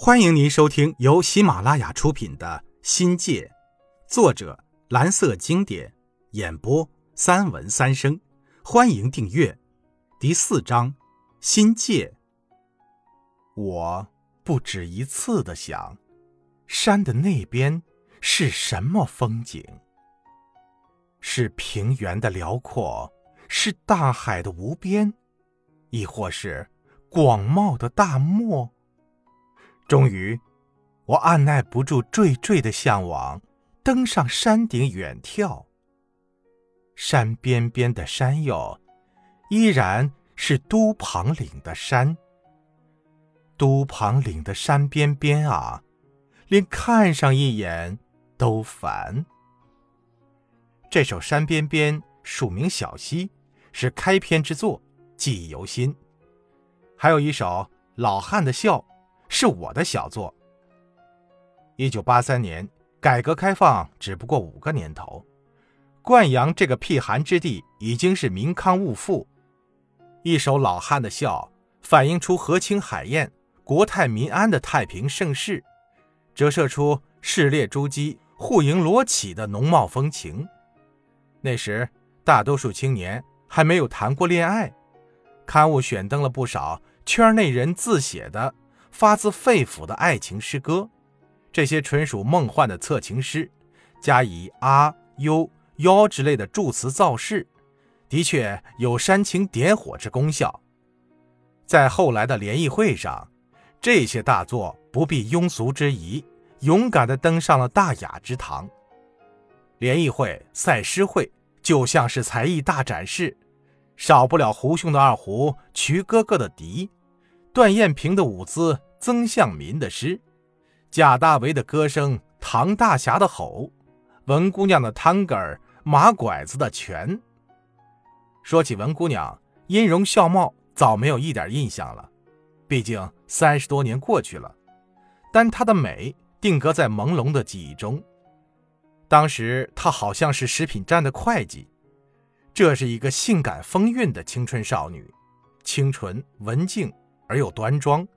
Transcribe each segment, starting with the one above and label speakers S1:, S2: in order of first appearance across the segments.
S1: 欢迎您收听由喜马拉雅出品的《新界》，作者蓝色经典，演播三文三生。欢迎订阅。第四章，新界。我不止一次的想，山的那边是什么风景？是平原的辽阔，是大海的无边，亦或是广袤的大漠？终于，我按耐不住惴惴的向往，登上山顶远眺。山边边的山哟，依然是都庞岭的山。都庞岭的山边边啊，连看上一眼都烦。这首《山边边》署名小溪，是开篇之作，记忆犹新。还有一首《老汉的笑》。是我的小作。一九八三年，改革开放只不过五个年头，灌阳这个僻寒之地已经是民康物富。一首老汉的笑，反映出和清海晏、国泰民安的太平盛世，折射出士猎诸鸡、户盈罗绮的浓茂风情。那时，大多数青年还没有谈过恋爱，刊物选登了不少圈内人自写的。发自肺腑的爱情诗歌，这些纯属梦幻的测情诗，加以啊、呦、哟之类的助词造势，的确有煽情点火之功效。在后来的联谊会上，这些大作不避庸俗之疑，勇敢地登上了大雅之堂。联谊会、赛诗会就像是才艺大展示，少不了胡兄的二胡、瞿哥哥的笛。段艳平的舞姿，曾向民的诗，贾大为的歌声，唐大侠的吼，文姑娘的探戈儿，马拐子的拳。说起文姑娘，音容笑貌早没有一点印象了，毕竟三十多年过去了，但她的美定格在朦胧的记忆中。当时她好像是食品站的会计，这是一个性感风韵的青春少女，清纯文静。而又端庄，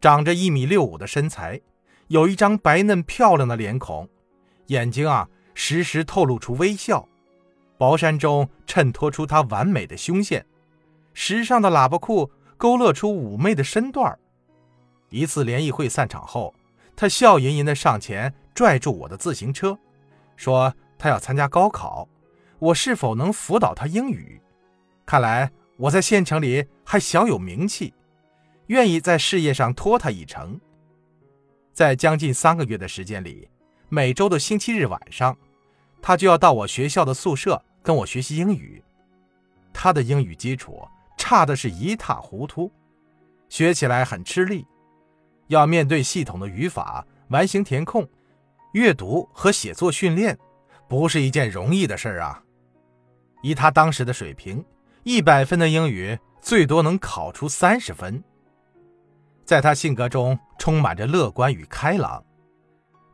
S1: 长着一米六五的身材，有一张白嫩漂亮的脸孔，眼睛啊时时透露出微笑，薄衫中衬托出她完美的胸线，时尚的喇叭裤勾勒出妩媚的身段一次联谊会散场后，她笑吟吟地上前拽住我的自行车，说她要参加高考，我是否能辅导她英语？看来我在县城里还小有名气。愿意在事业上拖他一程。在将近三个月的时间里，每周的星期日晚上，他就要到我学校的宿舍跟我学习英语。他的英语基础差的是一塌糊涂，学起来很吃力，要面对系统的语法、完形填空、阅读和写作训练，不是一件容易的事儿啊。以他当时的水平，一百分的英语最多能考出三十分。在她性格中充满着乐观与开朗。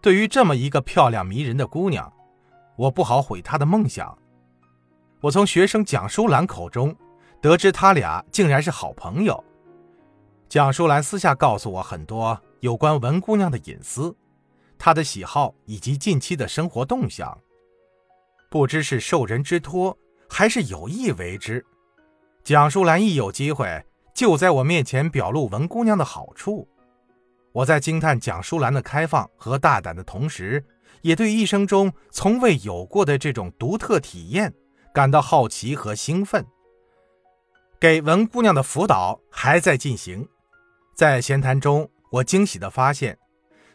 S1: 对于这么一个漂亮迷人的姑娘，我不好毁她的梦想。我从学生蒋淑兰口中得知，他俩竟然是好朋友。蒋淑兰私下告诉我很多有关文姑娘的隐私，她的喜好以及近期的生活动向。不知是受人之托，还是有意为之，蒋淑兰一有机会。就在我面前表露文姑娘的好处，我在惊叹蒋淑兰的开放和大胆的同时，也对一生中从未有过的这种独特体验感到好奇和兴奋。给文姑娘的辅导还在进行，在闲谈中，我惊喜地发现，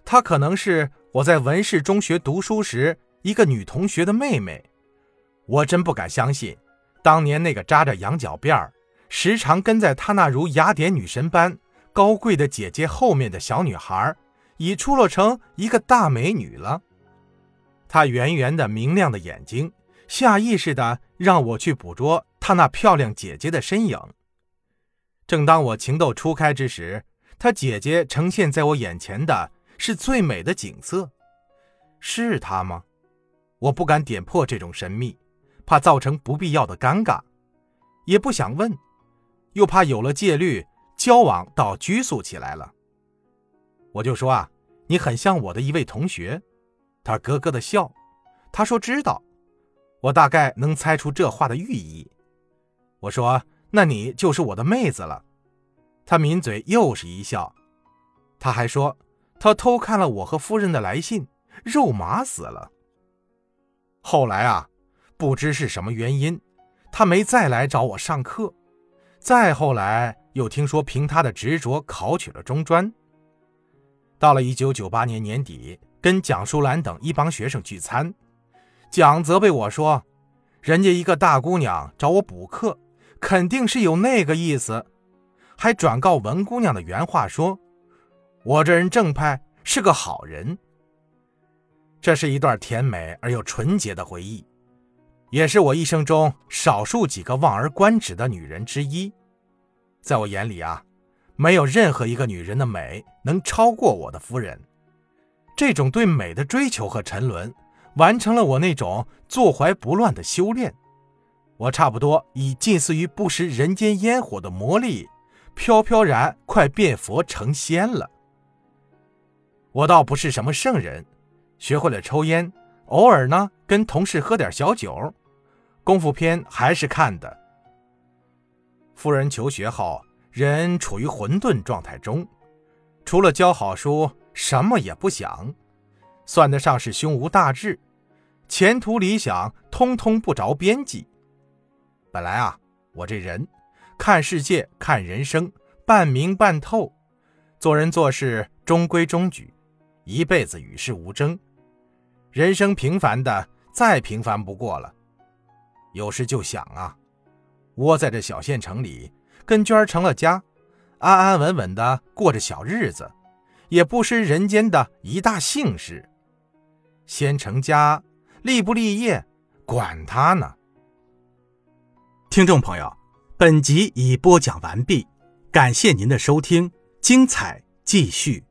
S1: 她可能是我在文氏中学读书时一个女同学的妹妹。我真不敢相信，当年那个扎着羊角辫儿。时常跟在她那如雅典女神般高贵的姐姐后面的小女孩，已出落成一个大美女了。她圆圆的明亮的眼睛，下意识的让我去捕捉她那漂亮姐姐的身影。正当我情窦初开之时，她姐姐呈现在我眼前的是最美的景色，是她吗？我不敢点破这种神秘，怕造成不必要的尴尬，也不想问。又怕有了戒律，交往倒拘束起来了。我就说啊，你很像我的一位同学。他咯咯的笑，他说知道。我大概能猜出这话的寓意。我说，那你就是我的妹子了。他抿嘴又是一笑。他还说，他偷看了我和夫人的来信，肉麻死了。后来啊，不知是什么原因，他没再来找我上课。再后来，又听说凭他的执着考取了中专。到了一九九八年年底，跟蒋淑兰等一帮学生聚餐，蒋责备我说：“人家一个大姑娘找我补课，肯定是有那个意思。”还转告文姑娘的原话说：“我这人正派，是个好人。”这是一段甜美而又纯洁的回忆。也是我一生中少数几个望而观止的女人之一，在我眼里啊，没有任何一个女人的美能超过我的夫人。这种对美的追求和沉沦，完成了我那种坐怀不乱的修炼。我差不多已近似于不食人间烟火的魔力，飘飘然快变佛成仙了。我倒不是什么圣人，学会了抽烟，偶尔呢跟同事喝点小酒。功夫片还是看的。夫人求学后，人处于混沌状态中，除了教好书，什么也不想，算得上是胸无大志，前途理想通通不着边际。本来啊，我这人看世界、看人生半明半透，做人做事中规中矩，一辈子与世无争，人生平凡的再平凡不过了。有时就想啊，窝在这小县城里，跟娟儿成了家，安安稳稳的过着小日子，也不失人间的一大幸事。先成家，立不立业，管他呢。听众朋友，本集已播讲完毕，感谢您的收听，精彩继续。